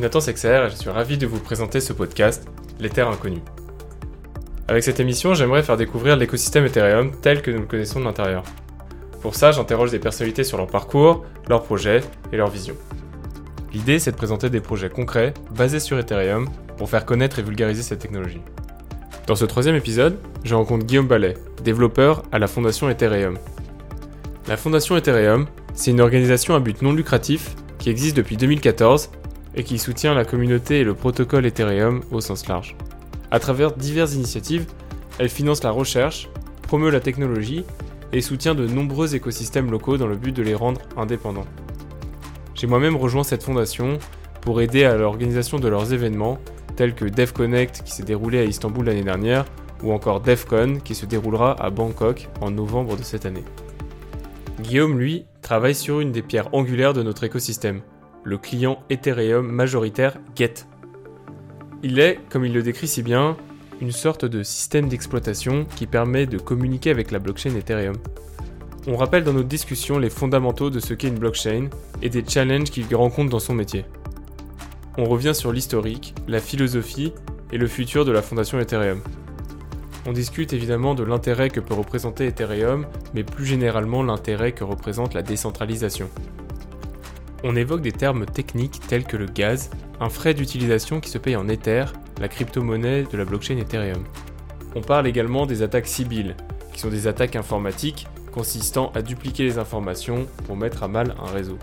suis Nathan Sexer et je suis ravi de vous présenter ce podcast, Les Terres Inconnues. Avec cette émission, j'aimerais faire découvrir l'écosystème Ethereum tel que nous le connaissons de l'intérieur. Pour ça, j'interroge des personnalités sur leur parcours, leurs projets et leurs visions. L'idée, c'est de présenter des projets concrets basés sur Ethereum pour faire connaître et vulgariser cette technologie. Dans ce troisième épisode, je rencontre Guillaume Ballet, développeur à la fondation Ethereum. La fondation Ethereum, c'est une organisation à but non lucratif qui existe depuis 2014 et qui soutient la communauté et le protocole Ethereum au sens large. À travers diverses initiatives, elle finance la recherche, promeut la technologie et soutient de nombreux écosystèmes locaux dans le but de les rendre indépendants. J'ai moi-même rejoint cette fondation pour aider à l'organisation de leurs événements tels que DevConnect qui s'est déroulé à Istanbul l'année dernière ou encore DevCon qui se déroulera à Bangkok en novembre de cette année. Guillaume, lui, travaille sur une des pierres angulaires de notre écosystème, le client Ethereum majoritaire Get. Il est, comme il le décrit si bien, une sorte de système d'exploitation qui permet de communiquer avec la blockchain Ethereum. On rappelle dans notre discussion les fondamentaux de ce qu'est une blockchain et des challenges qu'il rencontre dans son métier. On revient sur l'historique, la philosophie et le futur de la fondation Ethereum. On discute évidemment de l'intérêt que peut représenter Ethereum, mais plus généralement l'intérêt que représente la décentralisation. On évoque des termes techniques tels que le gaz, un frais d'utilisation qui se paye en Ether, la crypto-monnaie de la blockchain Ethereum. On parle également des attaques Sibyl, qui sont des attaques informatiques consistant à dupliquer les informations pour mettre à mal un réseau.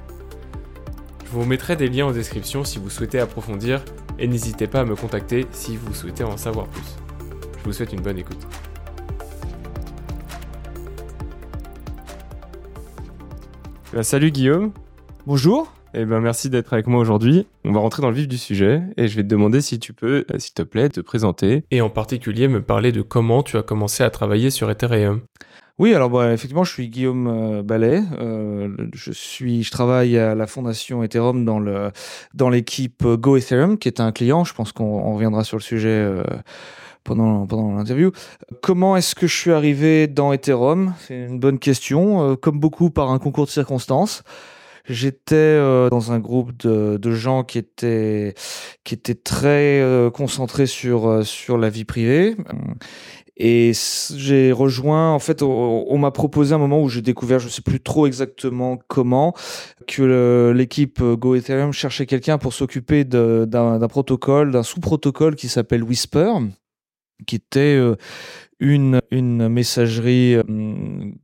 Je vous mettrai des liens en description si vous souhaitez approfondir et n'hésitez pas à me contacter si vous souhaitez en savoir plus. Je vous souhaite une bonne écoute. Bah, salut Guillaume. Bonjour. Eh ben, merci d'être avec moi aujourd'hui. On va rentrer dans le vif du sujet et je vais te demander si tu peux, euh, s'il te plaît, te présenter et en particulier me parler de comment tu as commencé à travailler sur Ethereum. Oui, alors bah, effectivement, je suis Guillaume euh, Ballet. Euh, je suis, je travaille à la fondation Ethereum dans le dans l'équipe Go Ethereum, qui est un client. Je pense qu'on reviendra sur le sujet. Euh, pendant, pendant l'interview. Comment est-ce que je suis arrivé dans Ethereum? C'est une bonne question. comme beaucoup par un concours de circonstances. J'étais euh, dans un groupe de, de, gens qui étaient qui étaient très euh, concentrés sur euh, sur la vie privée. Et j'ai rejoint, en fait, on, m'a proposé un moment où j'ai découvert, je sais plus trop exactement comment, que l'équipe Go Ethereum cherchait quelqu'un pour s'occuper d'un protocole, d'un sous-protocole qui s'appelle Whisper, qui était une, une messagerie,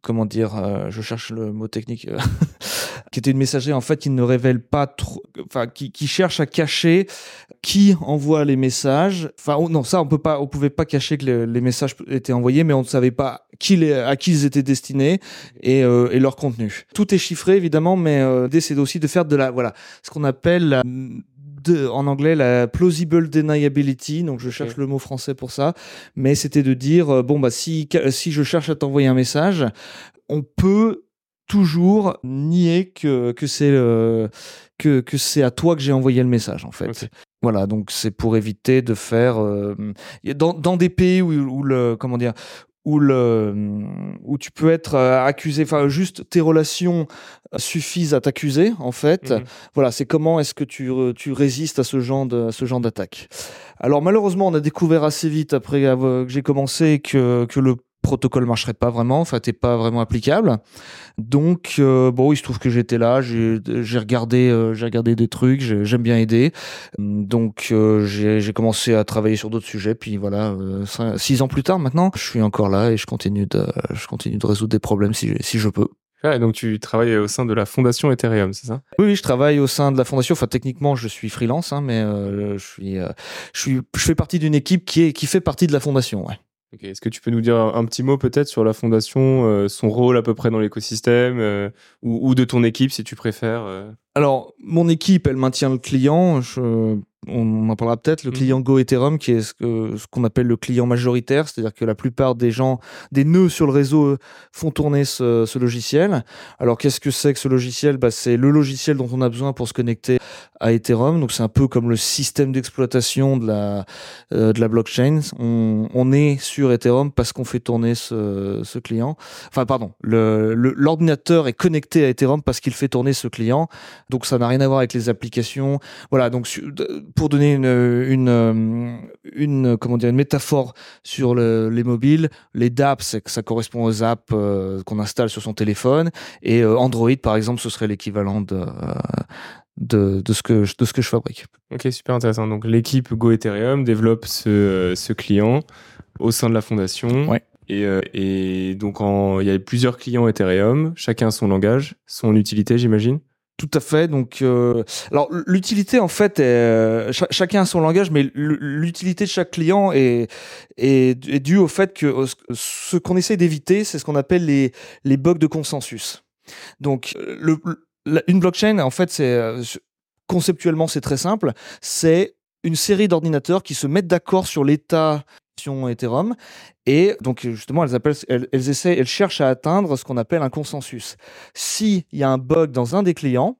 comment dire, je cherche le mot technique, qui était une messagerie en fait qui ne révèle pas trop, enfin qui, qui cherche à cacher qui envoie les messages. Enfin non, ça on peut pas, on pouvait pas cacher que les, messages étaient envoyés, mais on ne savait pas qui les, à qui ils étaient destinés et, euh, et leur contenu. Tout est chiffré évidemment, mais euh, l'idée c'est aussi de faire de la voilà ce qu'on appelle de, en anglais la plausible deniability, donc je cherche le mot français pour ça, mais c'était de dire euh, bon bah si si je cherche à t'envoyer un message, on peut toujours nier que, que c'est que, que c'est à toi que j'ai envoyé le message en fait. Voilà, donc c'est pour éviter de faire euh, dans, dans des pays où, où le comment dire où le où tu peux être euh, accusé enfin juste tes relations suffisent à t'accuser en fait mhm. voilà c'est comment est-ce que tu tu résistes à ce genre de à ce genre d'attaque alors malheureusement on a découvert assez vite après que j'ai commencé que que le protocole marcherait pas vraiment, enfin, t'es pas vraiment applicable. Donc, euh, bon, il se trouve que j'étais là, j'ai regardé, euh, j'ai regardé des trucs, j'aime bien aider. Donc, euh, j'ai commencé à travailler sur d'autres sujets, puis voilà, six ans plus tard, maintenant, je suis encore là et je continue de, je continue de résoudre des problèmes si, si je peux. Ah, donc tu travailles au sein de la fondation Ethereum, c'est ça? Oui, je travaille au sein de la fondation. Enfin, techniquement, je suis freelance, hein, mais je suis, je suis, je fais partie d'une équipe qui est, qui fait partie de la fondation. Ouais. Est-ce que tu peux nous dire un, petit mot peut-être sur la fondation, euh, son rôle à peu près dans l'écosystème, euh, ou, de ton équipe si tu préfères euh? Alors, mon équipe, elle maintient le client. On en parlera peut-être, le mhm. client Go Ethereum, qui est ce qu'on ce qu'on appelle le client majoritaire, c'est-à-dire que la plupart des gens, des nœuds sur le réseau font tourner ce, ce logiciel. Alors qu'est-ce que c'est que ce logiciel? Bah, C'est le logiciel dont on a besoin pour se connecter à Ethereum. Donc c'est un peu comme le système d'exploitation de la de la blockchain. On, on est sur Ethereum parce qu'on fait tourner ce, ce client. Enfin pardon, l'ordinateur est connecté à Ethereum parce qu'il fait tourner ce client. Donc ça n'a rien à voir avec les applications. Voilà. Donc pour donner une une une comment dire une métaphore sur le, les mobiles, les dApps, ça correspond aux apps qu'on installe sur son téléphone et Android par exemple, ce serait l'équivalent de de, de, ce que je, de ce que je fabrique. Ok, super intéressant. Donc l'équipe Go Ethereum développe ce, ce client au sein de la fondation. Ouais. Et, euh, et donc il y a plusieurs clients Ethereum, chacun son langage, son utilité, j'imagine? Tout à fait. Donc, euh, alors l'utilité en fait, est, euh, chacun a son langage, mais l'utilité de chaque client est, due au fait que euh, ce qu'on essaie d'éviter, c'est ce qu'on appelle les bugs de consensus. Donc, une blockchain, en fait, c'est conceptuellement c'est très simple. C'est une série d'ordinateurs qui se mettent d'accord sur l'état Ethereum et donc justement elles appellent elles, essaient elles cherchent à atteindre ce qu'on appelle un consensus. S'il y a un bug dans un des clients,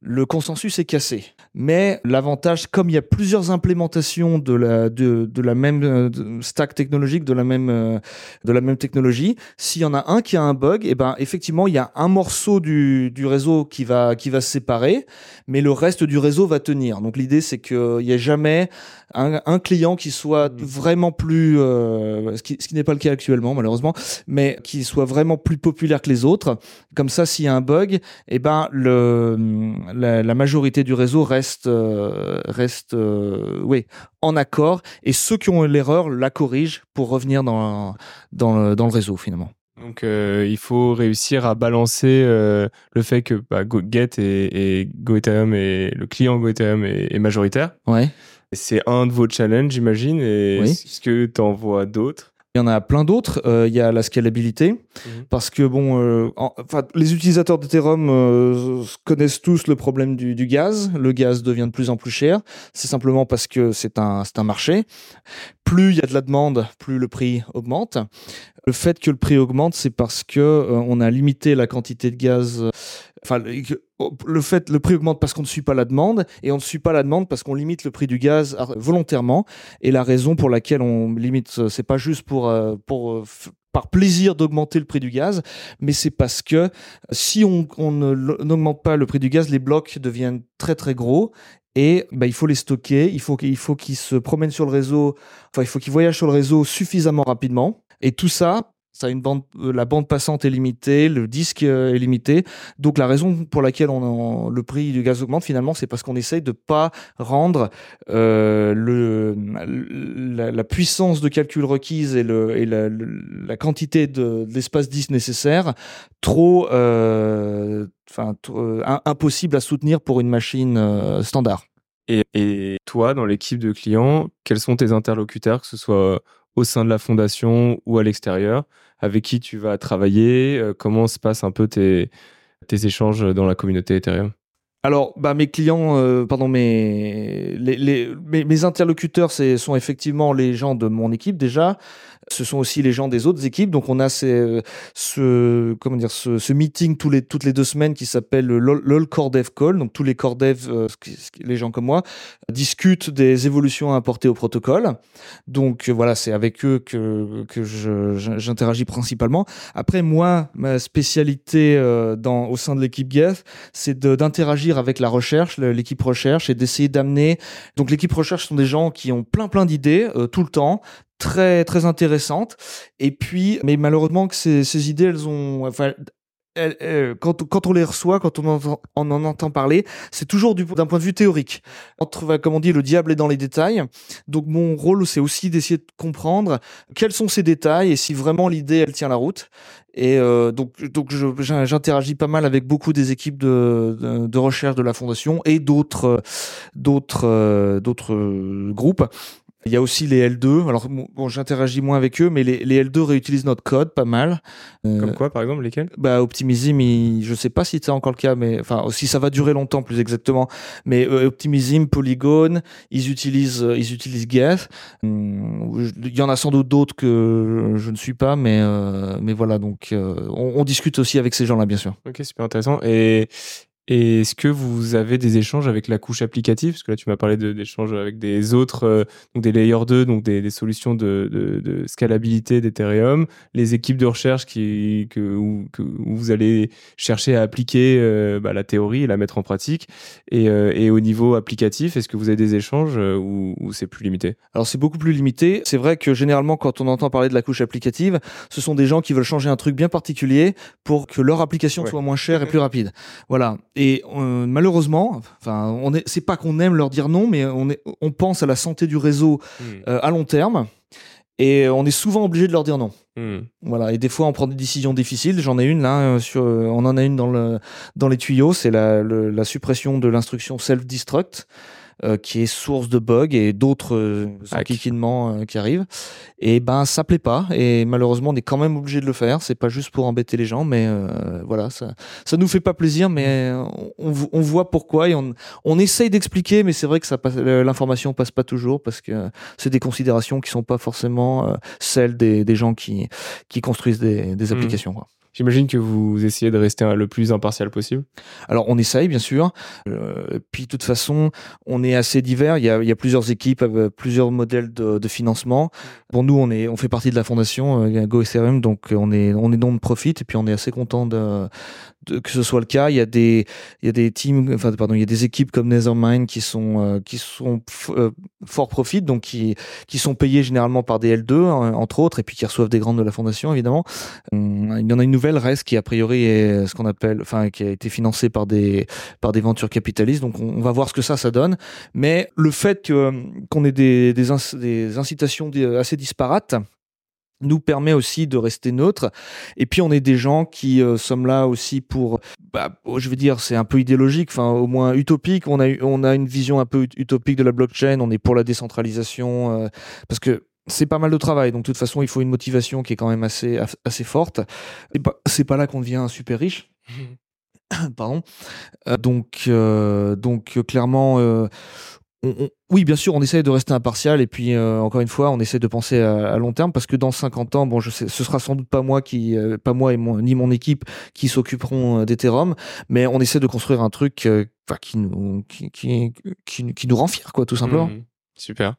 le consensus est cassé. Mais l'avantage, comme il y a plusieurs implémentations de la, de, de la même euh, stack technologique, de la même, euh, de la même technologie, s'il y en a un qui a un bug, et eh ben effectivement, il y a un morceau du, du réseau qui va, qui va se séparer, mais le reste du réseau va tenir. Donc l'idée, c'est qu'il n'y a jamais un, un, client qui soit mmh. vraiment plus, euh, ce qui, ce qui n'est pas le cas actuellement malheureusement, mais qui soit vraiment plus populaire que les autres. Comme ça, s'il y a un bug, et eh ben le la, la, majorité du réseau reste, euh, reste euh, oui, en accord et ceux qui ont l'erreur la corrigent pour revenir dans, dans, le, dans le réseau finalement. Donc euh, il faut réussir à balancer euh, le fait que bah, Get et, et GoEthereum et le client GoEthereum est, est majoritaire. Ouais. C'est un de vos challenges, j'imagine. Et Oui. est-ce que tu en vois d'autres? Il y en a plein d'autres. Euh, il y a la scalabilité, Mhm. parce que bon, euh, en- enfin, les utilisateurs d'Ethereum euh, connaissent tous le problème du, du gaz. Le gaz devient de plus en plus cher. C'est simplement parce que c'est un, un marché. Plus il y a de la demande, plus le prix augmente. Le fait que le prix augmente, c'est parce que euh, on a limité la quantité de gaz. Enfin, le- que- le fait, le prix augmente parce qu'on ne suit pas la demande, et on ne suit pas la demande parce qu'on limite le prix du gaz ar- volontairement. Et la raison pour laquelle on limite, euh, c'est pas juste pour euh, pour euh, par plaisir d'augmenter le prix du gaz, mais c'est parce que si on, n'augmente pas le prix du gaz, les blocs deviennent très très gros et bah, il faut les stocker, il faut qu'il faut qu'ils se promènent sur le réseau, enfin il faut qu'ils voyagent sur le réseau suffisamment rapidement et tout ça. Ça une bande, euh, la bande passante est limitée, le disque euh, est limité. Donc la raison pour laquelle on le prix du gaz augmente finalement, c'est parce qu'on essaye de pas rendre euh, le, la, puissance de calcul requise et, le, et la, la quantité de, de l'espace disque nécessaire trop, euh, impossible à soutenir pour une machine standard. et, et toi, dans l'équipe de clients, quels sont tes interlocuteurs, que ce soit au sein de la fondation ou à l'extérieur Avec qui tu vas travailler euh, Comment se passent un peu tes, tes échanges dans la communauté Ethereum? Alors, bah, mes clients, euh, pardon, mes, mes, interlocuteurs, c'est, sont effectivement les gens de mon équipe déjà. Ce sont aussi les gens des autres équipes. Donc, on a ces, ce, comment dire, ce, ce meeting tous les, toutes les deux semaines qui s'appelle le LOL, Core Dev Call. Donc, tous les core devs, euh, ce ce les gens comme moi, discutent des évolutions à apporter au protocole. Donc, voilà, c'est avec eux que, que j'interagis principalement. Après, moi, ma spécialité euh, au sein de l'équipe Geth, c'est de- avec la recherche, l'équipe recherche, et d'essayer d'amener. Donc l'équipe recherche sont des gens qui ont plein plein d'idées euh, tout le temps, très très intéressantes. Et puis, mais malheureusement que ces, idées, elles ont. Quand, on les reçoit, quand on en entend, parler, c'est toujours du- d'un point de vue théorique. Entre, bah, comme on dit, le diable est dans les détails. Donc mon rôle, c'est aussi d'essayer de comprendre quels sont ces détails et si vraiment l'idée, elle tient la route. Et euh, donc, j'interagis pas mal avec beaucoup des équipes de, recherche de la fondation et d'autres, euh, euh, groupes. Il y a aussi les L2. Alors bon, j'interagis moins avec eux, mais les, les L2 réutilisent notre code pas mal. Euh, Comme quoi, par exemple, lesquels? bah, Optimism, il, je sais pas si c'est encore le cas, mais enfin, si ça va durer longtemps, plus exactement. Mais euh, Optimism, Polygon, ils utilisent, euh, ils utilisent Geth. Hum, Il y en a sans doute d'autres que je ne suis pas, mais euh, mais voilà. Donc, euh, on, on discute aussi avec ces gens-là, bien sûr. Ok, super intéressant. Et, Et est-ce que vous avez des échanges avec la couche applicative? Parce que là, tu m'as parlé d'échanges avec des autres, euh, donc des layer 2, donc des, des solutions de, de, de scalabilité d'Ethereum, les équipes de recherche qui, que, où, que, où vous allez chercher à appliquer euh, bah, la théorie et la mettre en pratique. Et, euh, et au niveau applicatif, est-ce que vous avez des échanges ou, ou c'est plus limité? Alors c'est beaucoup plus limité. C'est vrai que généralement, quand on entend parler de la couche applicative, ce sont des gens qui veulent changer un truc bien particulier pour que leur application Ouais. soit moins chère et plus rapide. Voilà. Et euh, malheureusement, enfin, on est, c'est pas qu'on aime leur dire non, mais on est, on pense à la santé du réseau euh, à long terme, et on est souvent obligé de leur dire non. Hmm. Voilà. Et des fois, on prend des décisions difficiles. J'en ai une là, euh, sur, on en a une dans le dans les tuyaux, c'est la, le- la suppression de l'instruction self-destruct. Euh, qui est source de bugs et d'autres euh, enquiquinements euh, qui arrivent. Et ben ça plaît pas et malheureusement on est quand même obligé de le faire. C'est pas juste pour embêter les gens, mais euh, voilà ça ça nous fait pas plaisir, mais on, on voit pourquoi et on, on essaye d'expliquer, mais c'est vrai que ça passe, l'information passe pas toujours parce que c'est des considérations qui sont pas forcément euh, celles des, des gens qui qui construisent des, des Mhm. applications. Quoi. J'imagine que vous essayez de rester le plus impartial possible. Alors on essaye bien sûr. Euh, puis de toute façon, on est assez divers. Il y a, plusieurs équipes, euh, plusieurs modèles de, financement. Bon nous on est, on fait partie de la fondation euh, Go Ethereum, donc euh, on est, on est non profit et puis on est assez content de- que ce soit le cas. Il y a des, il y a des teams, enfin pardon, il y a des équipes comme Nethermind qui sont, euh, qui sont euh, fort profit, donc qui, qui sont payés généralement par des L2 euh, entre autres, et puis qui reçoivent des grandes de la fondation évidemment. Hum, Il y en a une nouvelle, REST, qui a priori est ce qu'on appelle, enfin, qui a été financée par des, par des ventures capitalistes. Donc, on, va voir ce que ça, ça donne. Mais le fait qu'on ait des, des, incitations assez disparates, nous permet aussi de rester neutre. Et puis on est des gens qui euh, sommes là aussi pour, bah, oh, je veux dire, c'est un peu idéologique, enfin au moins utopique. On a on a une vision un peu ut- utopique de la blockchain. On est pour la décentralisation euh, parce que c'est pas mal de travail. Donc de toute façon, il faut une motivation qui est quand même assez assez forte. C'est pas, c'est pas là qu'on devient super riche. Pardon. Euh, donc, donc clairement, oui, bien sûr, on essaye de rester impartial et puis euh, encore une fois, on essaie de penser à, long terme parce que dans 50 ans, bon, je ce sera sans doute pas moi qui, euh, pas moi et ni mon équipe qui s'occuperont euh, d'Ethereum, mais on essaie de construire un truc qui, nous, qui, qui, qui, nous rend fiers, quoi, tout simplement. Mhm. Super.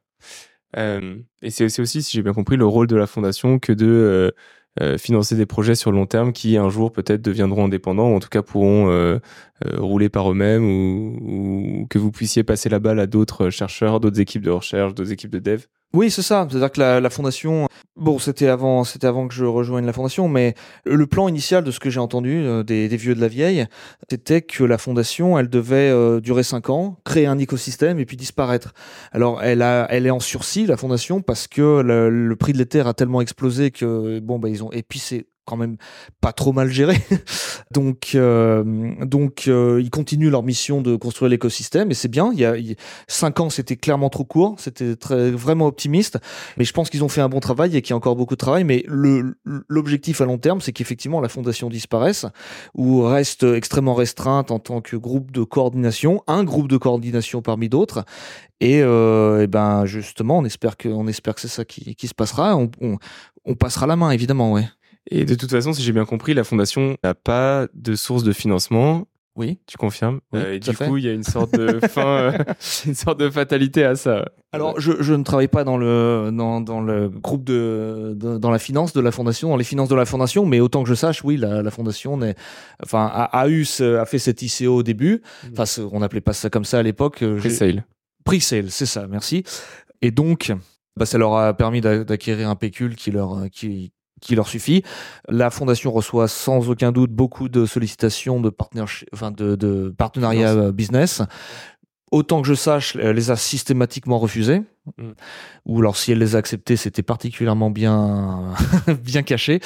Et c'est aussi, si j'ai bien compris, le rôle de la fondation que de financer des projets sur long terme qui un jour peut-être deviendront indépendants ou en tout cas pourront euh, euh, rouler par eux-mêmes ou, ou que vous puissiez passer la balle à d'autres chercheurs, d'autres équipes de recherche, d'autres équipes de dev. Oui, c'est ça. C'est-à-dire que la, la fondation, bon, c'était avant, c'était avant que je rejoigne la fondation, mais le plan initial de ce que j'ai entendu euh, des, des vieux de la vieille, c'était que la fondation, elle devait euh, durer cinq ans, créer un écosystème et puis disparaître. Alors, elle a, elle est en sursis la fondation parce que le, prix de l'Ether a tellement explosé que bon, bah ils ont, et quand même pas trop mal géré. donc, euh, donc euh, ils continuent leur mission de construire l'écosystème et c'est bien. Il y a cinq ans, c'était clairement trop court, c'était très vraiment optimiste, mais je pense qu'ils ont fait un bon travail et qu'il y a encore beaucoup de travail. Mais le l'objectif à long terme, c'est qu'effectivement la fondation disparaisse ou reste extrêmement restreinte en tant que groupe de coordination, un groupe de coordination parmi d'autres. Et, euh, ben justement, on espère que espère que c'est ça qui, se passera. On, on, on passera la main évidemment, ouais. Et de toute façon, si j'ai bien compris, la fondation n'a pas de source de financement. Oui. Tu confirmes Oui, Euh, Et du fait. coup, il y a une sorte de fin, euh, une sorte de fatalité à ça. Alors, je, je ne travaille pas dans le dans, dans le groupe de, de- dans la finance de la fondation, dans les finances de la fondation, mais autant que je sache, oui, la, la fondation n'est, enfin, a, a eu ce- a fait cet ICO au début. Enfin, ce- on n'appelait pas ça comme ça à l'époque. euh, Pre-sale. Pre-sale, c'est ça, merci. Et donc, bah, ça leur a permis d'a- d'acquérir un pécule qui leur, euh, qui, qui leur suffit. La fondation reçoit sans aucun doute beaucoup de sollicitations de, partnership- enfin de, de partenariats euh, business. Autant que je sache, elle les a systématiquement refusés. Mm. Ou alors si elle les a acceptés, c'était particulièrement bien, bien caché.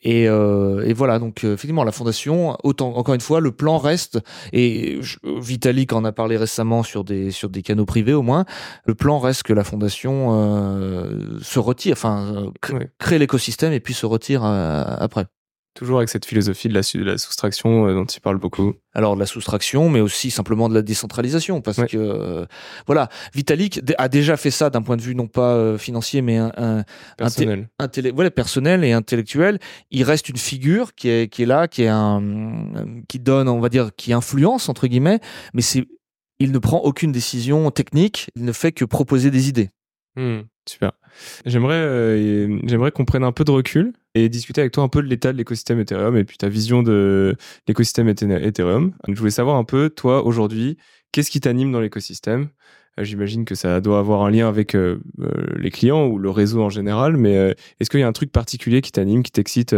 Et, euh, et voilà, donc euh, effectivement, la fondation, autant encore une fois, le plan reste, et je- Vitalik en a parlé récemment sur des, sur des canaux privés au moins, le plan reste que la fondation euh, se retire, enfin, euh, crée l'écosystème et puis se retire euh, après. Toujours avec cette philosophie de la, de la soustraction dont tu parles beaucoup. Alors de la soustraction, mais aussi simplement de la décentralisation, parce que voilà, Vitalik a déjà fait ça d'un point de vue non pas financier, mais un, personnel, voilà, personnel et intellectuel. Il reste une figure qui est qui est là, qui est un qui donne, on va dire, qui influence entre guillemets, mais c'est il ne prend aucune décision technique, il ne fait que proposer des idées. Hmm, super. J'aimerais, euh, j'aimerais qu'on prenne un peu de recul et discuter avec toi un peu de l'état de l'écosystème Ethereum et puis ta vision de l'écosystème Ethereum. Je voulais savoir un peu, toi, aujourd'hui, qu'est-ce qui t'anime dans l'écosystème? Euh, J'imagine que ça doit avoir un lien avec euh, les clients ou le réseau en général, mais est-ce qu'il y a un truc particulier qui t'anime, qui t'excite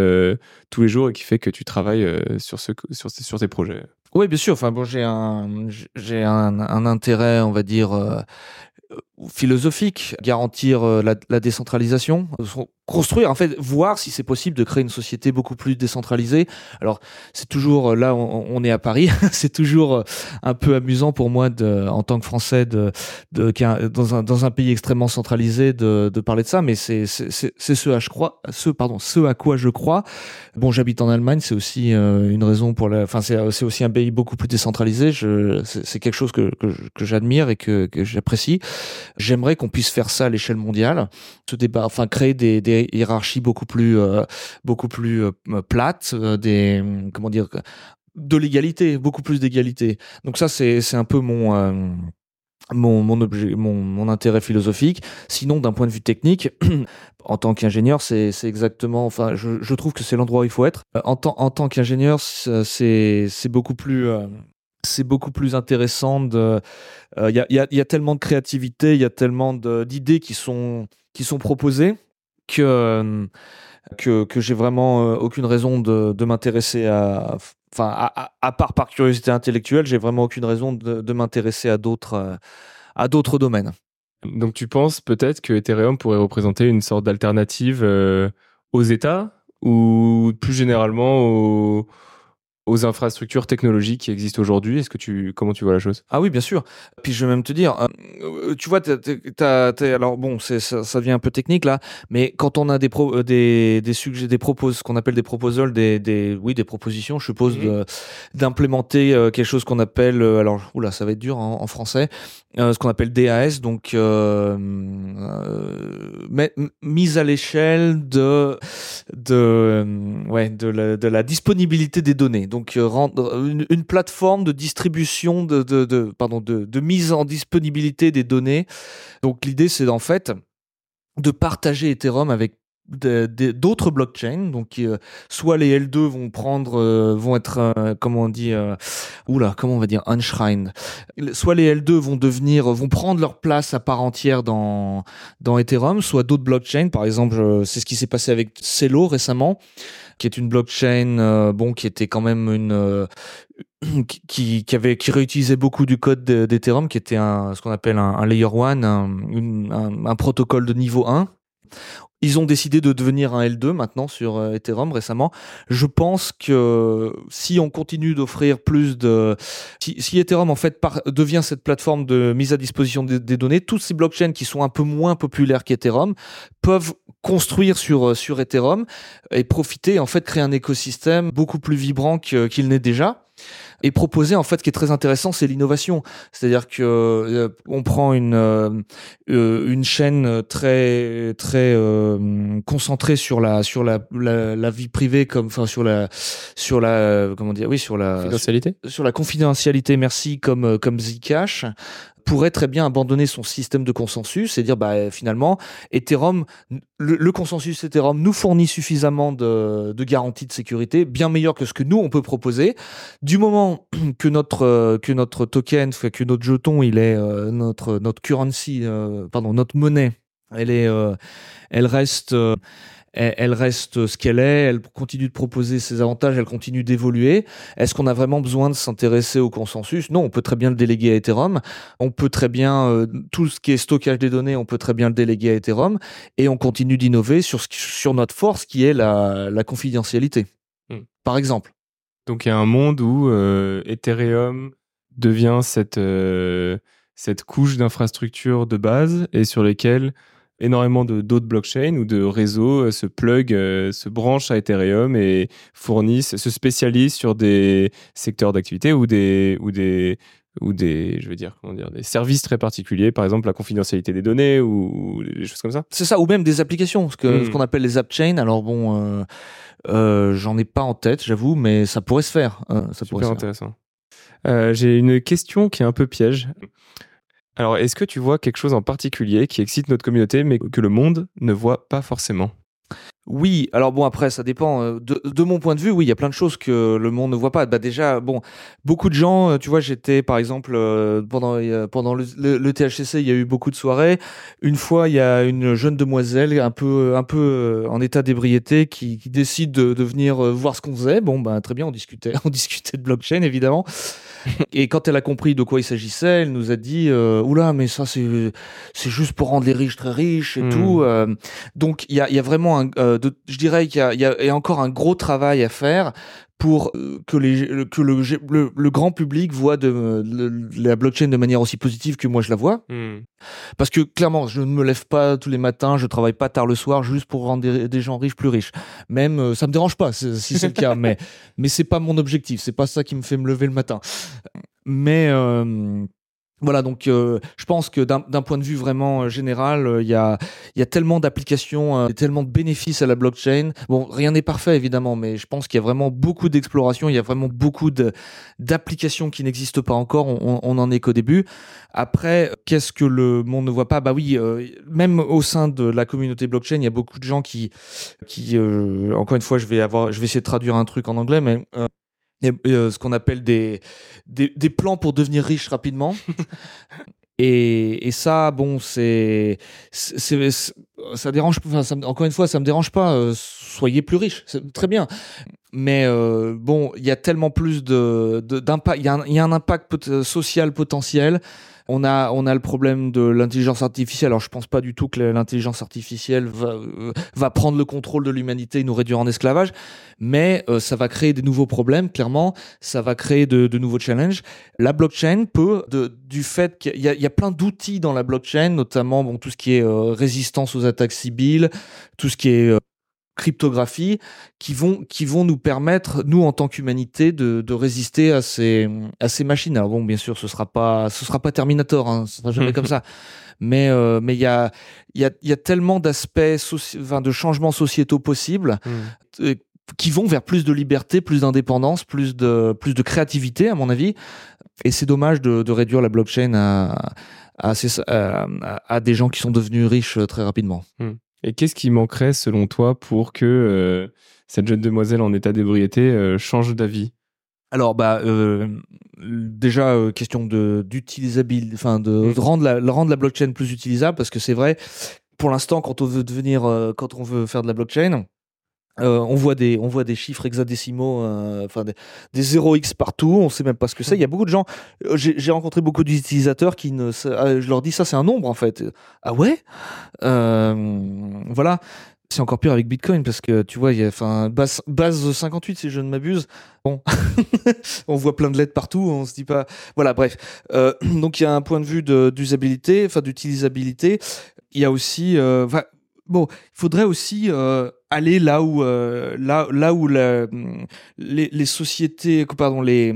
tous les jours et qui fait que tu travailles sur, ce, sur, tes projets? Oui, bien sûr. Enfin bon, j'ai un j'ai un, intérêt, on va dire, philosophique, garantir euh, la, la, décentralisation, construire, en fait, voir si c'est possible de créer une société beaucoup plus décentralisée. Alors, c'est toujours, euh, là, on, est à Paris, c'est toujours euh, un peu amusant pour moi, en tant que Français, de, dans, un, dans un pays extrêmement centralisé, de, parler de ça, mais c'est ce à ce, ce à quoi je crois. Bon, j'habite en Allemagne, c'est aussi une raison pour la, enfin, c'est aussi un pays beaucoup plus décentralisé. C'est quelque chose que, que, j'admire et que, que j'apprécie. J'aimerais qu'on puisse faire ça à l'échelle mondiale, ce débat, enfin créer des, des hiérarchies beaucoup plus, euh, beaucoup plus euh, plates, euh, des comment dire, de l'égalité, beaucoup plus d'égalité. Donc ça, c'est un peu mon mon, mon, objet, mon, mon intérêt philosophique. Sinon, d'un point de vue technique, en tant qu'ingénieur, c'est exactement, enfin, je, trouve que c'est l'endroit où il faut être. En, tant en tant qu'ingénieur, c'est beaucoup plus, c'est beaucoup plus intéressant. Il y, a, y, a, y, a, tellement de créativité, il y a tellement d'idées qui sont, qui sont proposées que, euh, que, que j'ai vraiment euh, aucune raison de, de m'intéresser à. Enfin, à, à, part par curiosité intellectuelle, j'ai vraiment aucune raison de, m'intéresser à d'autres à d'autres domaines. Donc tu penses peut-être que Ethereum pourrait représenter une sorte d'alternative aux États ou plus généralement aux, aux infrastructures technologiques qui existent aujourd'hui Est-ce que tu comment tu vois la chose? Ah oui, bien sûr. Puis je vais même te dire, euh, tu vois, alors bon, ça, ça, devient un peu technique là, mais quand on a des pro, euh, des des sujets, des propos, ce qu'on appelle des proposals, des, des oui des propositions, je suppose, mhm. d'implémenter euh, quelque chose qu'on appelle, alors oula, ça va être dur en, français, ce qu'on appelle DAS, donc mise à l'échelle de de ouais de la, de la disponibilité des données donc euh, rendre une, plateforme de distribution de, pardon de, mise en disponibilité des données. Donc l'idée c'est en fait de partager Ethereum avec d'autres blockchains. Donc euh, soit les L2 vont prendre euh, vont être comment on dit oula comment on va dire unshrined soit les L2 vont devenir vont prendre leur place à part entière dans dans Ethereum soit d'autres blockchains. Par exemple c'est ce qui s'est passé avec Celo récemment qui est une blockchain euh, bon qui était quand même une euh, qui, qui avait qui réutilisait beaucoup du code d'Ethereum qui était un ce qu'on appelle un, layer 1 un, un, protocole de niveau 1 ils ont décidé de devenir un L2 maintenant sur euh, Ethereum récemment. Je pense que si on continue d'offrir plus de, si, Ethereum en fait devient cette plateforme de mise à disposition des, données, toutes ces blockchains qui sont un peu moins populaires qu'Ethereum peuvent construire sur sur Ethereum et profiter en fait créer un écosystème beaucoup plus vibrant qu'il n'est déjà et proposer en fait ce qui est très intéressant c'est l'innovation. C'est-à-dire que euh, on prend une euh, euh, une chaîne très très concentrée sur la sur la, la, vie privée comme enfin sur la sur la comment dire oui sur la confidentialité. sur la confidentialité merci comme comme Zcash pourrait très bien abandonner son système de consensus et dire bah finalement Ethereum le, consensus Ethereum nous fournit suffisamment de, garanties de sécurité bien meilleur que ce que nous on peut proposer. Du moment que notre que notre token que notre jeton il est euh, notre notre currency euh, pardon notre monnaie elle est euh, elle reste elle, reste ce qu'elle est, elle continue de proposer ses avantages, elle continue d'évoluer. Est-ce qu'on a vraiment besoin de s'intéresser au consensus? Non, on peut très bien le déléguer à Ethereum. On peut très bien, euh, tout ce qui est stockage des données, on peut très bien le déléguer à Ethereum. Et on continue d'innover sur, sur notre force qui est la, la confidentialité, hmm. par exemple. Donc il y a un monde où euh, Ethereum devient cette, euh, cette couche d'infrastructure de base et sur lesquelles énormément de d'autres blockchains ou de réseaux euh, se plug, euh, se branchent à Ethereum et fournissent, se spécialisent sur des secteurs d'activité ou des ou des ou des, je veux dire, comment dire, des services très particuliers, par exemple la confidentialité des données ou, des choses comme ça. C'est ça, ou même des applications, ce que ce hmm. qu'on appelle les app chains. Alors bon, euh, j'en ai pas en tête, j'avoue, mais ça pourrait se faire. ça Super intéressant. J'ai une question qui est un peu piège. Alors, est-ce que tu vois quelque chose en particulier qui excite notre communauté, mais que le monde ne voit pas forcément? Oui, alors bon après ça dépend. Euh, de, mon point de vue, oui, il y a plein de choses que le monde ne voit pas. Bah déjà, bon, beaucoup de gens, euh, tu vois, j'étais par exemple euh, pendant pendant le, THCC, il y a eu beaucoup de soirées. Une fois, il y a une jeune demoiselle un peu un peu en état d'ébriété qui, décide de, de venir voir ce qu'on faisait. Bon, bah très bien, on discutait, on discutait de blockchain évidemment. et quand elle a compris de quoi il s'agissait, elle nous a dit euh, oula, mais ça c'est c'est juste pour rendre les riches très riches et hmm. tout. Euh. donc il y a, y a vraiment, un, euh, je dirais qu'il y a, y a encore un gros travail à faire pour euh, que, les, que le, le, grand public voit de, la blockchain de manière aussi positive que moi je la vois. Hmm. Parce que clairement, je ne me lève pas tous les matins, je travaille pas tard le soir juste pour rendre des, gens riches plus riches. Même euh, ça me dérange pas si c'est le cas, mais mais c'est pas mon objectif, c'est pas ça qui me fait me lever le matin. Mais euh, voilà, donc euh, je pense que d'un point de vue vraiment euh, général, euh, il y, a, y a tellement d'applications, tellement de bénéfices à la blockchain. Bon, rien n'est parfait évidemment, mais je pense qu'il y a vraiment beaucoup d'exploration, il y a vraiment beaucoup d'applications qui n'existent pas encore, on, on en est qu'au début. Après, qu'est-ce que le monde ne voit pas? Bah oui, même au sein de la communauté blockchain, il y a beaucoup de gens qui, qui encore une fois, je vais, avoir, je vais essayer de traduire un truc en anglais, mais euh, ce qu'on appelle des, des, des, plans pour devenir riche rapidement. et, et, ça, bon, c'est, ça dérange. Enfin, ça, encore une fois, ça me dérange pas. Euh, soyez plus riche, c'est très bien. Mais euh, bon, il y a tellement plus de d'impact. Il y, y, a un impact social potentiel on a, on a le problème de l'intelligence artificielle. Alors, je pense pas du tout que l'intelligence artificielle va, euh, va prendre le contrôle de l'humanité et nous réduire en esclavage, mais euh, ça va créer des nouveaux problèmes, clairement. Ça va créer de, nouveaux challenges. La blockchain peut, du fait qu'il y, a plein d'outils dans la blockchain, notamment bon, tout ce qui est euh, résistance aux attaques civiles, tout ce qui est cryptographie qui vont qui vont nous permettre nous en tant qu'humanité de, de résister à ces à ces machines alors bon bien sûr ce sera pas ce sera pas Terminator hein, ce sera jamais comme ça mais euh, mais il y a y a y a tellement d'aspects enfin, de changements sociétaux possibles hmm. euh, qui vont vers plus de liberté plus d'indépendance plus de plus de créativité à mon avis et c'est dommage de, de réduire la blockchain à à, à, à, des gens qui sont devenus riches euh, très rapidement. Hmm. Et qu'est-ce qui manquerait selon toi pour que euh, cette jeune demoiselle en état d'ébriété euh, change d'avis? Alors bah euh, déjà question de d'utilisabilité, enfin de, mmh. rendre la rendre la blockchain plus utilisable parce que c'est vrai pour l'instant quand on veut devenir quand on veut faire de la blockchain euh, on voit des on voit des chiffres hexadécimaux, euh, enfin des, des 0x partout. On sait même pas ce que c'est. Il y a beaucoup de gens. Euh, j'ai rencontré beaucoup d'utilisateurs qui ne. je leur dis ça, c'est un nombre en fait. Ah ouais? voilà. C'est encore pire avec Bitcoin parce que tu vois, il y a enfin base, base 58 si je ne m'abuse. Bon, on voit plein de lettres partout, on se dit pas. Voilà, bref. donc il y a un point de vue d'usabilité, enfin d'utilisabilité. Il y a aussi, bon, il faudrait aussi aller là où euh, là là où la, les, les sociétés pardon les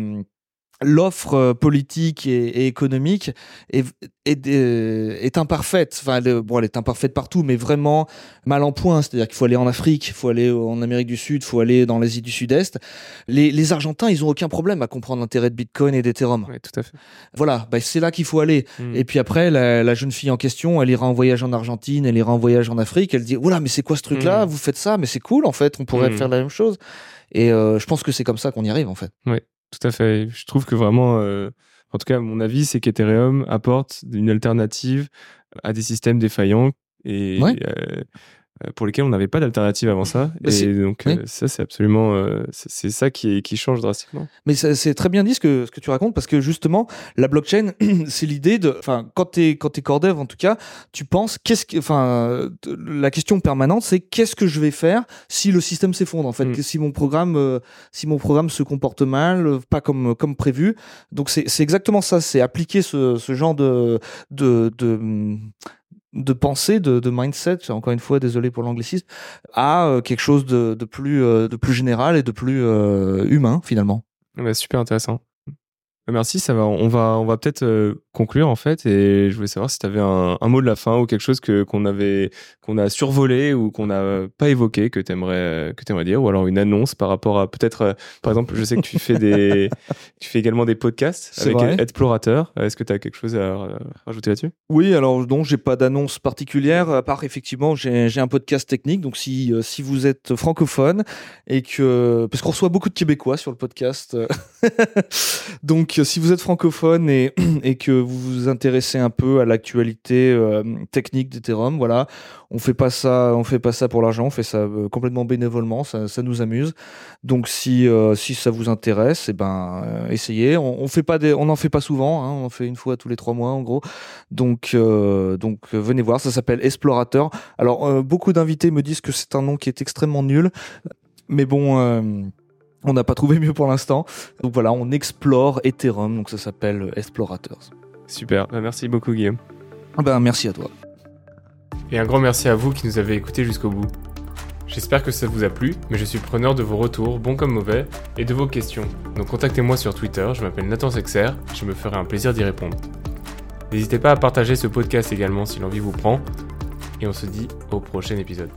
l'offre euh, politique et, économique est, est, euh, est, imparfaite. Enfin, elle, bon, elle est imparfaite partout, mais vraiment mal en point. C'est-à-dire qu'il faut aller en Afrique, il faut aller en Amérique du Sud, il faut aller dans l'Asie du Sud-Est. Les, les, Argentins, ils ont aucun problème à comprendre l'intérêt de Bitcoin et d'Ethereum. Oui, tout à fait. Voilà, bah, c'est là qu'il faut aller. Hmm. Et puis après, la, la, jeune fille en question, elle ira en voyage en Argentine, elle ira en voyage en Afrique. Elle dit, voilà, mais c'est quoi ce truc-là? Hmm. Vous faites ça, mais c'est cool en fait. On pourrait hmm. faire la même chose. Et euh, je pense que c'est comme ça qu'on y arrive en fait. Oui. Tout à fait. Je trouve que vraiment, euh, en tout cas, mon avis, c'est qu'Ethereum apporte une alternative à des systèmes défaillants et euh, euh, pour lesquels on n'avait pas d'alternative avant ça. Bah, et donc, euh, ça, c'est absolument. Euh, c'est ça qui, qui change drastiquement. Mais c'est très bien dit ce que, ce que tu racontes, parce que justement, la blockchain, c'est l'idée de. Enfin, quand tu es, quand es core dev, en tout cas, tu penses. qu'est-ce que, Enfin, la question permanente, c'est qu'est-ce que je vais faire si le système s'effondre, en fait, mm. si, mon programme, si mon programme se comporte mal, pas comme, comme prévu. Donc, c'est exactement ça. C'est appliquer ce, ce genre de, de, de de pensée, de, mindset, encore une fois, désolé pour l'anglicisme, à quelque chose de, plus, de plus général et de plus humain finalement. Super intéressant. Merci, ça va. On va, on va peut-être euh, conclure en fait, et je voulais savoir si tu avais un, mot de la fin ou quelque chose que qu'on avait, qu'on a survolé ou qu'on n'a pas évoqué que t'aimerais, que t'aimerais dire, ou alors une annonce par rapport à peut-être, euh, par exemple, je sais que tu fais des, tu fais également des podcasts avec Explorateur. Est-ce que tu as quelque chose à rajouter là-dessus? Oui, alors non, j'ai pas d'annonce particulière à part effectivement j'ai un podcast technique. Donc si euh, si vous êtes francophone et que parce qu'on reçoit beaucoup de Québécois sur le podcast, donc si vous êtes francophone et, que vous vous intéressez un peu à l'actualité euh, technique d'Ethereum, voilà, on fait pas ça, on fait pas ça pour l'argent, on fait ça euh, complètement bénévolement, ça, nous amuse. Donc si euh, si ça vous intéresse, eh ben essayez. On, on, fait pas on en fait pas souvent, hein, on en fait une fois tous les trois mois en gros. Donc donc venez voir, ça s'appelle Explorateur. Alors beaucoup d'invités me disent que c'est un nom qui est extrêmement nul, mais bon on n'a pas trouvé mieux pour l'instant. Donc voilà, on explore Ethereum, donc ça s'appelle Explorators. Super, bah, merci beaucoup Guillaume. Ben, merci à toi. Et un grand merci à vous qui nous avez écoutés jusqu'au bout. J'espère que ça vous a plu, mais je suis preneur de vos retours, bons comme mauvais, et de vos questions. Donc contactez-moi sur Twitter, je m'appelle Nathan Sexer, je me ferai un plaisir d'y répondre. N'hésitez pas à partager ce podcast également si l'envie vous prend, et on se dit au prochain épisode.